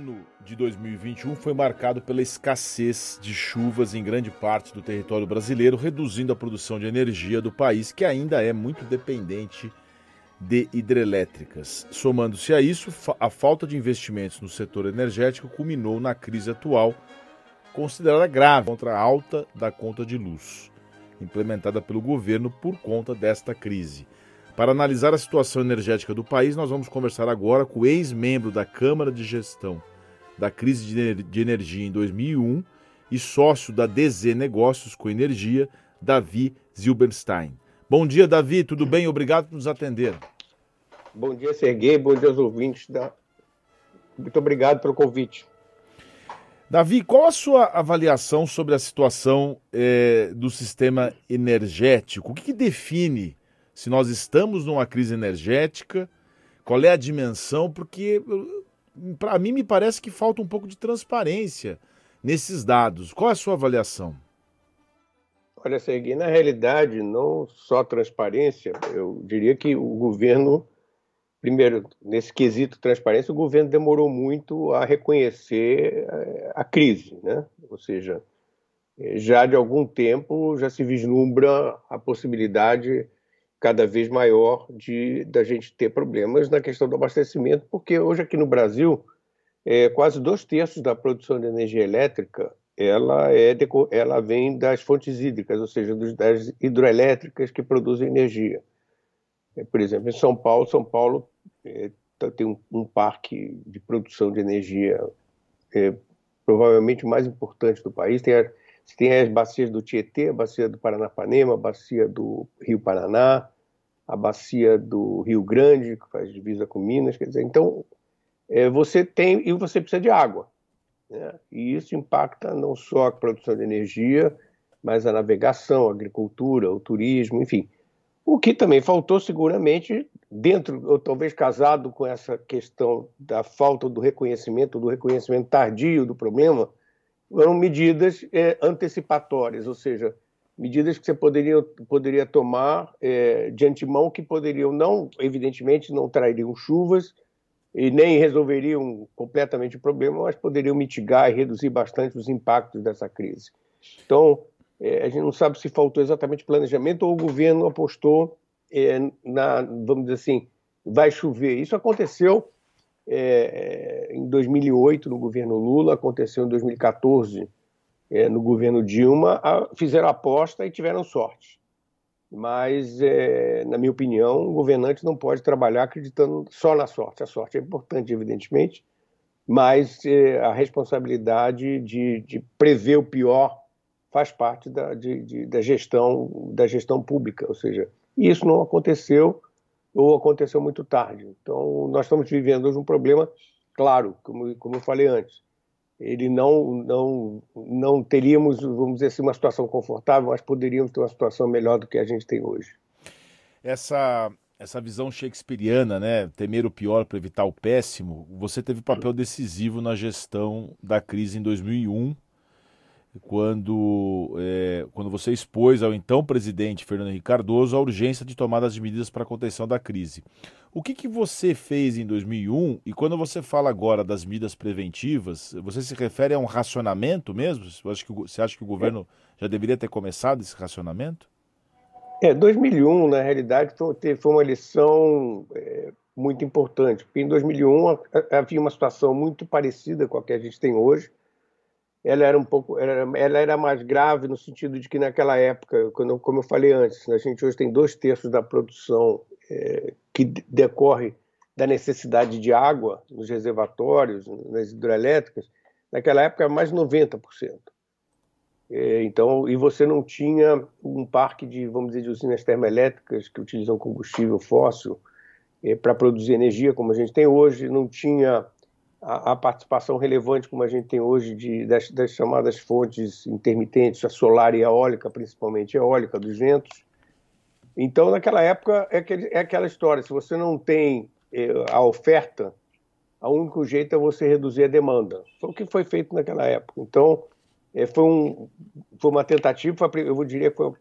ano de 2021 foi marcado pela escassez de chuvas em grande parte do território brasileiro, reduzindo a produção de energia do país, que ainda é muito dependente de hidrelétricas. Somando-se a isso, a falta de investimentos no setor energético culminou na crise atual, considerada grave contra a alta da conta de luz, implementada pelo governo por conta desta crise. Para analisar a situação energética do país, nós vamos conversar agora com o ex-membro da Câmara de Gestão da Crise de Energia em 2001 e sócio da DZ Negócios com Energia, Davi Zilberstein. Bom dia, Davi, tudo bem? Obrigado por nos atender. Bom dia, Serguei, bom dia aos ouvintes. Da... Muito obrigado pelo convite. Davi, qual a sua avaliação sobre a situação eh, do sistema energético? O que, que define se nós estamos numa crise energética, qual é a dimensão, porque para mim me parece que falta um pouco de transparência nesses dados. Qual é a sua avaliação? Olha, Sergei, na realidade, não só transparência, eu diria que o governo, primeiro, nesse quesito transparência, o governo demorou muito a reconhecer eh, a crise, né? Ou seja, já de algum tempo já se vislumbra a possibilidade cada vez maior de da gente ter problemas na questão do abastecimento, porque hoje aqui no Brasil é, quase dois terços da produção de energia elétrica ela é ela vem das fontes hídricas, ou seja, dos, das hidroelétricas que produzem energia. É, por exemplo, em São Paulo, São Paulo é, tá, tem um, um, parque de produção de energia é, provavelmente mais importante do país. Tem a, você tem as bacias do Tietê, a bacia do Paranapanema, a bacia do Rio Paraná, a bacia do Rio Grande, que faz divisa com Minas. Quer dizer, então, é, você tem e você precisa de água. Né? E isso impacta não só a produção de energia, mas a navegação, a agricultura, o turismo, enfim. O que também faltou, seguramente, dentro, ou talvez casado com essa questão da falta do reconhecimento, do reconhecimento tardio do problema, foram medidas é, antecipatórias, ou seja, medidas que você poderia, poderia tomar é, de antemão que poderiam não, evidentemente, não trariam chuvas e nem resolveriam completamente o problema, mas poderiam mitigar e reduzir bastante os impactos dessa crise. Então, é, a gente não sabe se faltou exatamente planejamento ou o governo apostou é, na, vamos dizer assim, vai chover. Isso aconteceu é, em 2008 no governo Lula, aconteceu em 2014 é, no governo Dilma, a, fizeram aposta e tiveram sorte. Mas, é, na minha opinião, o governante não pode trabalhar acreditando só na sorte. A sorte é importante, evidentemente, mas é, a responsabilidade de, de, prever o pior faz parte da, de, de, da, gestão da gestão pública, ou seja, isso não aconteceu ou aconteceu muito tarde. Então, nós estamos vivendo hoje um problema, claro, como, como eu falei antes, ele não, não, não teríamos, vamos dizer assim, uma situação confortável, mas poderíamos ter uma situação melhor do que a gente tem hoje. Essa, essa visão shakespeariana, né, temer o pior para evitar o péssimo, você teve papel decisivo na gestão da crise em 2001, quando, é, quando você expôs ao então presidente Fernando Henrique Cardoso a urgência de tomadas de medidas para a contenção da crise. O que, que você fez em 2001 e quando você fala agora das medidas preventivas, você se refere a um racionamento mesmo? Você acha que, você acha que o governo já deveria ter começado esse racionamento? É, 2001, na realidade, foi, foi uma lição é, muito importante, porque em 2001 havia uma situação muito parecida com a que a gente tem hoje, ela era um pouco, ela, ela era mais grave no sentido de que naquela época, quando, como eu falei antes, a gente hoje tem dois terços da produção é, que decorre da necessidade de água nos reservatórios, nas hidrelétricas. Naquela época mais de 90%. É, então, e você não tinha um parque de, vamos dizer, de usinas termoelétricas que utilizam combustível fóssil é, para produzir energia, como a gente tem hoje, não tinha a, a, participação relevante como a gente tem hoje de, das, das, chamadas fontes intermitentes, a solar e a eólica, principalmente a eólica dos ventos. Então, naquela época, é, aquele, é aquela história: se você não tem eh, a oferta, o único jeito é você reduzir a demanda. Foi o que foi feito naquela época. Então, eh, foi, um, foi uma tentativa, foi, eu diria que foi,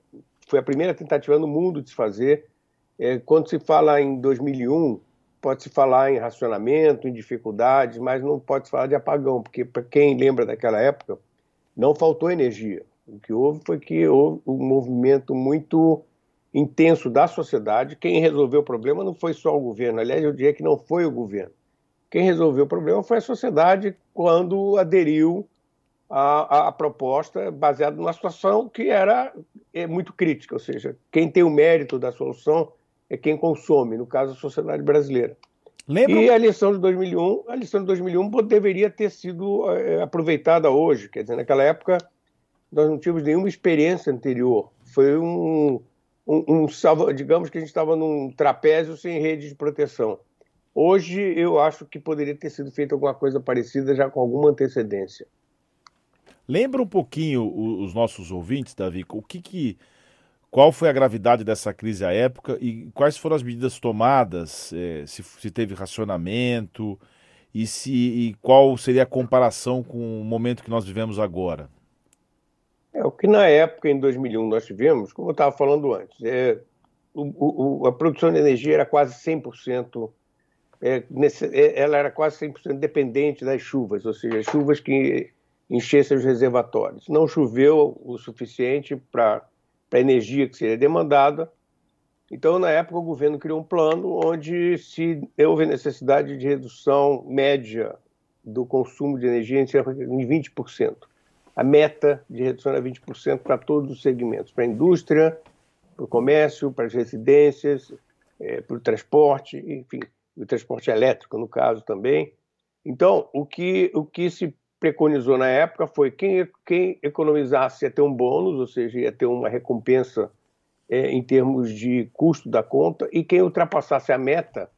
foi, a primeira tentativa no mundo de se fazer. Eh, quando se fala em 2001, pode-se falar em racionamento, em dificuldades, mas não pode-se falar de apagão, porque para quem lembra daquela época, não faltou energia. O que houve foi que houve um movimento muito intenso da sociedade. Quem resolveu o problema não foi só o governo, aliás, eu diria que não foi o governo. Quem resolveu o problema foi a sociedade quando aderiu à, à proposta baseada numa situação que era é, muito crítica, ou seja, quem tem o mérito da solução é quem consome, no caso a sociedade brasileira. Lembra? E a lição de 2001, a lição de 2001 deveria ter sido é, aproveitada hoje, quer dizer, naquela época nós não tínhamos nenhuma experiência anterior. Foi um, um, um digamos que a gente estava num trapézio sem rede de proteção. Hoje eu acho que poderia ter sido feita alguma coisa parecida já com alguma antecedência. Lembra um pouquinho os nossos ouvintes, Davi, o que, que qual foi a gravidade dessa crise à época e quais foram as medidas tomadas, é, se, se, teve racionamento e, se, e qual seria a comparação com o momento que nós vivemos agora? É, o que na época, em 2001, nós tivemos, como eu estava falando antes, é, o, o, a produção de energia era quase 100%, é, nesse, é, ela era quase 100% dependente das chuvas, ou seja, chuvas que enchessem os reservatórios. Não choveu o suficiente para a energia que seria demandada, então, na época, o governo criou um plano onde se houve necessidade de redução média do consumo de energia em de 20% a meta de redução era 20% para todos os segmentos, para a indústria, para o comércio, para as residências, é, para o transporte, enfim, o transporte elétrico, no caso, também. Então, o que, o que se preconizou na época foi quem, quem economizasse ia ter um bônus, ou seja, ia ter uma recompensa é, em termos de custo da conta, e quem ultrapassasse a meta,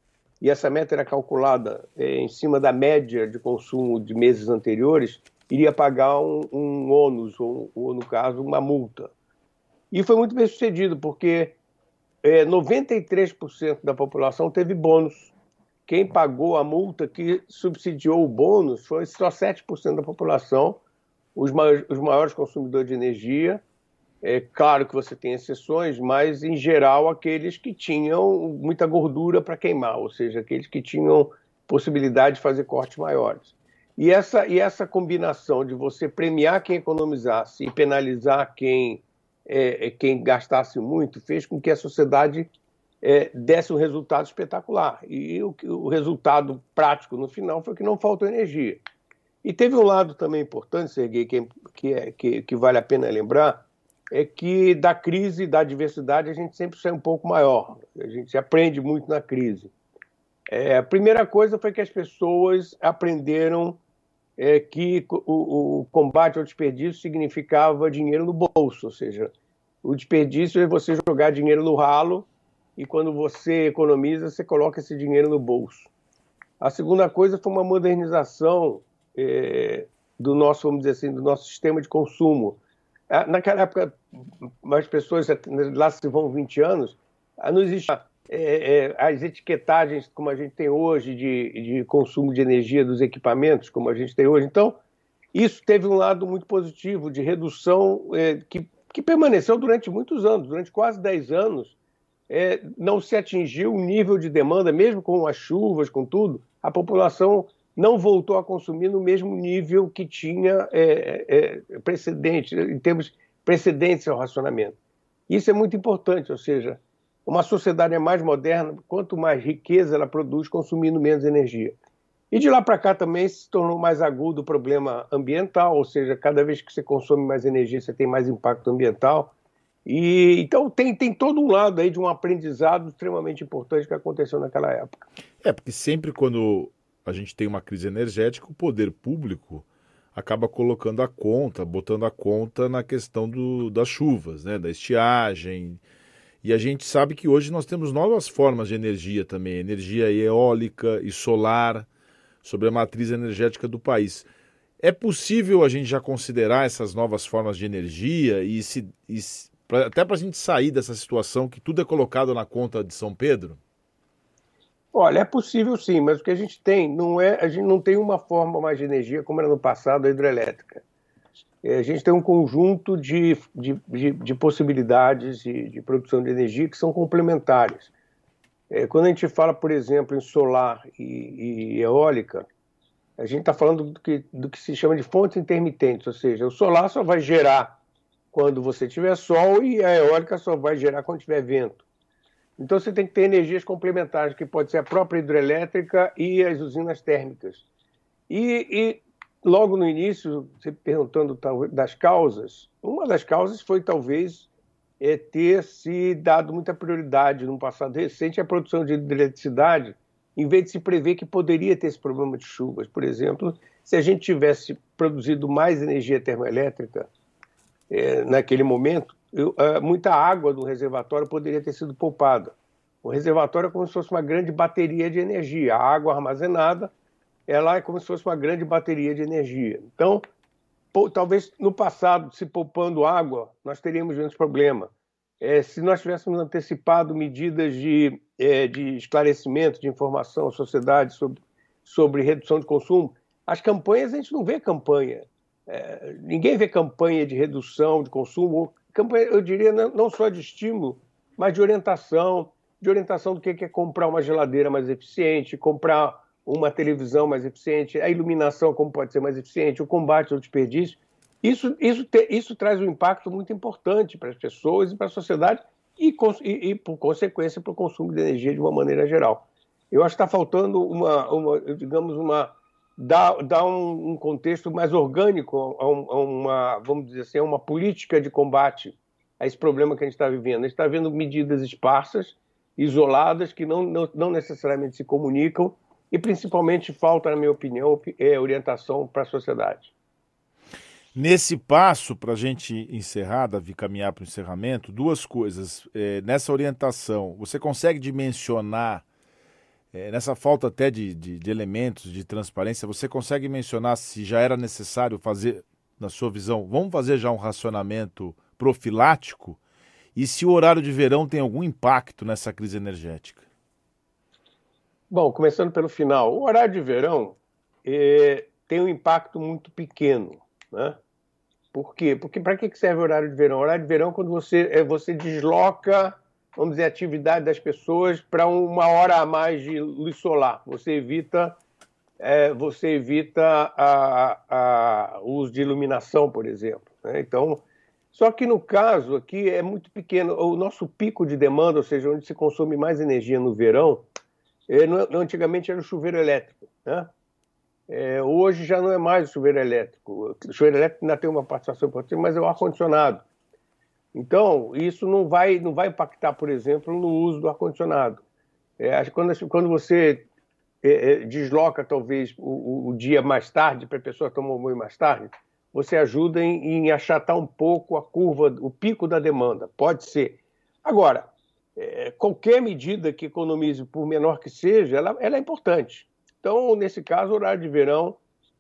e essa meta era calculada é, em cima da média de consumo de meses anteriores, iria pagar um, um ônus, ou, ou, no caso, uma multa. E foi muito bem sucedido, porque é, 93% da população teve bônus. Quem pagou a multa que subsidiou o bônus foi só 7% da população, os maiores, os maiores consumidores de energia. É claro que você tem exceções, mas em geral aqueles que tinham muita gordura para queimar, ou seja, aqueles que tinham possibilidade de fazer cortes maiores. E essa, e essa combinação de você premiar quem economizasse e penalizar quem, é, é, quem gastasse muito fez com que a sociedade é, desse um resultado espetacular. E o, o resultado prático no final foi que não faltou energia. E teve um lado também importante, Serguei, que, que, é, que, que vale a pena lembrar, é que da crise, da adversidade, a gente sempre sai um pouco maior. A gente aprende muito na crise. É, a primeira coisa foi que as pessoas aprenderam é, que o, o, combate ao desperdício significava dinheiro no bolso, ou seja, o desperdício é você jogar dinheiro no ralo e quando você economiza, você coloca esse dinheiro no bolso. A segunda coisa foi uma modernização é, do nosso, vamos dizer assim, do nosso sistema de consumo. Naquela época, as pessoas, lá se vão 20 anos, não existia é, é, as etiquetagens como a gente tem hoje de, de consumo de energia dos equipamentos, como a gente tem hoje. Então, isso teve um lado muito positivo de redução é, que, que permaneceu durante muitos anos, durante quase 10 anos. É, não se atingiu o nível de demanda, mesmo com as chuvas, com tudo, a população não voltou a consumir no mesmo nível que tinha é, é, precedente, em termos precedentes ao racionamento. Isso é muito importante, ou seja, uma sociedade é mais moderna quanto mais riqueza ela produz, consumindo menos energia. E de lá para cá também se tornou mais agudo o problema ambiental, ou seja, cada vez que você consome mais energia, você tem mais impacto ambiental. E então tem, tem todo um lado aí de um aprendizado extremamente importante que aconteceu naquela época. É, porque sempre quando a gente tem uma crise energética, o poder público acaba colocando a conta, botando a conta na questão do, das chuvas, né, da estiagem, e a gente sabe que hoje nós temos novas formas de energia também, energia eólica e solar, sobre a matriz energética do país. É possível a gente já considerar essas novas formas de energia e, se, e pra, até para a gente sair dessa situação que tudo é colocado na conta de São Pedro? Olha, é possível sim, mas o que a gente tem não é, a gente não tem uma forma mais de energia como era no passado a hidrelétrica. É, a gente tem um conjunto de, de, de, de possibilidades de, de, produção de energia que são complementares. É, quando a gente fala, por exemplo, em solar e, e eólica, a gente está falando do que, do que se chama de fontes intermitentes, ou seja, o solar só vai gerar quando você tiver sol e a eólica só vai gerar quando tiver vento. Então você tem que ter energias complementares, que pode ser a própria hidrelétrica e as usinas térmicas. E, e logo no início, você perguntando das causas, uma das causas foi talvez é, ter se dado muita prioridade no passado recente à produção de eletricidade, em vez de se prever que poderia ter esse problema de chuvas. Por exemplo, se a gente tivesse produzido mais energia termoelétrica é, naquele momento, eu, muita água do reservatório poderia ter sido poupada. O reservatório é como se fosse uma grande bateria de energia. A água armazenada, ela é como se fosse uma grande bateria de energia. Então, talvez no passado, se poupando água, nós teríamos menos problema. É, se nós tivéssemos antecipado medidas de, é, de esclarecimento, de informação à sociedade sobre, sobre redução de consumo, as campanhas, a gente não vê campanha. É, ninguém vê campanha de redução de consumo, campanha, eu diria, não, só de estímulo, mas de orientação, de orientação do que é comprar uma geladeira mais eficiente, comprar uma televisão mais eficiente, a iluminação como pode ser mais eficiente, o combate ao desperdício. Isso, isso, te, isso traz um impacto muito importante para as pessoas e para a sociedade e, e, e por consequência, para o consumo de energia de uma maneira geral. Eu acho que está faltando uma, uma, digamos, uma dar, dar um, um contexto mais orgânico a, um, a, uma, vamos dizer assim, a uma política de combate a esse problema que a gente está vivendo. A gente está vendo medidas esparsas, isoladas, que não, não, não necessariamente se comunicam e principalmente falta, na minha opinião, é orientação para a sociedade. Nesse passo, para a gente encerrar, Davi, caminhar para o encerramento, duas coisas. É, nessa orientação, você consegue dimensionar, é, nessa falta até de, de, de, elementos de transparência, você consegue mencionar se já era necessário fazer, na sua visão, vamos fazer já um racionamento profilático? E se o horário de verão tem algum impacto nessa crise energética? Bom, começando pelo final, o horário de verão é, tem um impacto muito pequeno, né? Por quê? Porque para que serve o horário de verão? O horário de verão é quando você, é, você desloca, vamos dizer, atividade das pessoas para uma hora a mais de luz solar. Você evita, é, você evita a, a, uso de iluminação, por exemplo. Né? Então, só que no caso aqui é muito pequeno. O nosso pico de demanda, ou seja, onde se consome mais energia no verão, é, antigamente era o chuveiro elétrico, né? É, hoje já não é mais o chuveiro elétrico. O chuveiro elétrico ainda tem uma participação importante, mas é o ar-condicionado. Então, isso não vai, não vai impactar, por exemplo, no uso do ar-condicionado. É, quando, quando você é, é, desloca, talvez, o, o, dia mais tarde, para a pessoa tomar banho mais tarde, você ajuda em, em achatar um pouco a curva, o pico da demanda. Pode ser. Agora, é, qualquer medida que economize, por menor que seja, ela, ela é importante. Então, nesse caso, o horário de verão,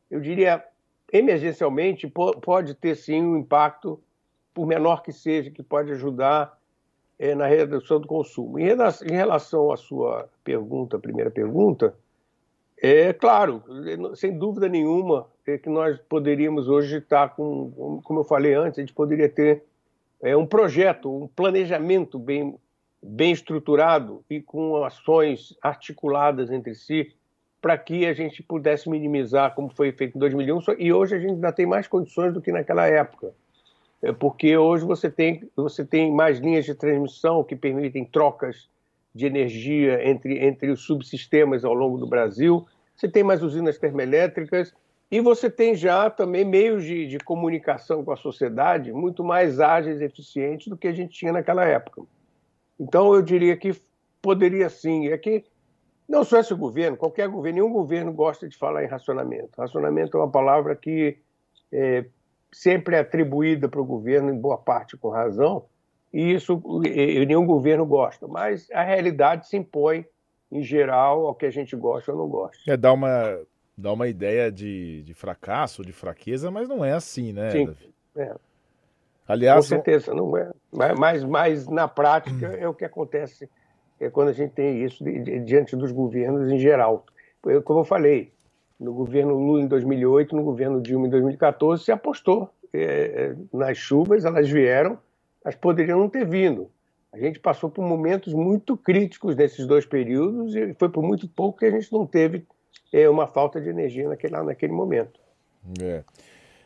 eu diria, emergencialmente, pode ter sim um impacto, por menor que seja, que pode ajudar é, na redução do consumo. Em relação, em relação à sua pergunta, primeira pergunta, é claro, sem dúvida nenhuma, é que nós poderíamos hoje estar com, como eu falei antes, a gente poderia ter é, um projeto, um planejamento bem bem estruturado e com ações articuladas entre si para que a gente pudesse minimizar como foi feito em 2001 e hoje a gente ainda tem mais condições do que naquela época é porque hoje você tem você tem mais linhas de transmissão que permitem trocas de energia entre entre os subsistemas ao longo do Brasil você tem mais usinas termoelétricas e você tem já também meios de, de comunicação com a sociedade muito mais ágeis e eficientes do que a gente tinha naquela época. Então, eu diria que poderia sim. É que não só esse governo, qualquer governo, nenhum governo gosta de falar em racionamento. Racionamento é uma palavra que é, sempre atribuída para o governo, em boa parte com razão, e isso e, nenhum governo gosta. Mas a realidade se impõe, em geral, ao que a gente gosta ou não gosta. É dar uma, dar uma ideia de, de fracasso, de fraqueza, mas não é assim, né? Sim, é. Aliás, com certeza, não é. Mas, mas na prática é o que acontece é quando a gente tem isso diante dos governos em geral. Eu, como eu falei, no governo Lula em 2008, no governo Dilma em 2014, se apostou é, é, nas chuvas, elas vieram, mas poderiam não ter vindo. A gente passou por momentos muito críticos nesses dois períodos e foi por muito pouco que a gente não teve é, uma falta de energia naquele, naquele momento. É.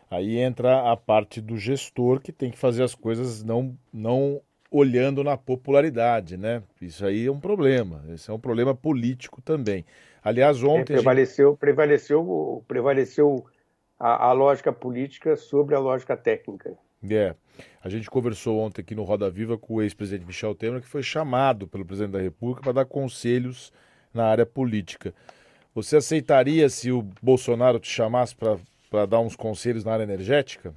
Aí entra a parte do gestor que tem que fazer as coisas não, não olhando na popularidade, né? Isso aí é um problema. Esse é um problema político também. Aliás, é, ontem. É, prevaleceu, gente... prevaleceu, prevaleceu a, a, lógica política sobre a lógica técnica. É. A gente conversou ontem aqui no Roda Viva com o ex-presidente Michel Temer, que foi chamado pelo presidente da República para dar conselhos na área política. Você aceitaria se o Bolsonaro te chamasse para para dar uns conselhos na área energética?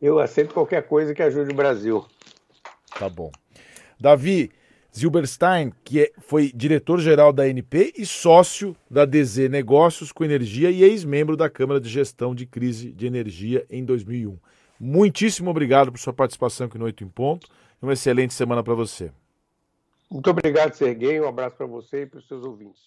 Eu aceito qualquer coisa que ajude o Brasil. Tá bom. Davi Zilberstein, que é, foi diretor-geral da ANP e sócio da DZ Negócios com Energia e ex-membro da Câmara de Gestão de Crise de Energia em 2001. Muitíssimo obrigado por sua participação aqui no Oito em Ponto uma excelente semana para você. Muito obrigado, Serguei. Um abraço para você e para os seus ouvintes.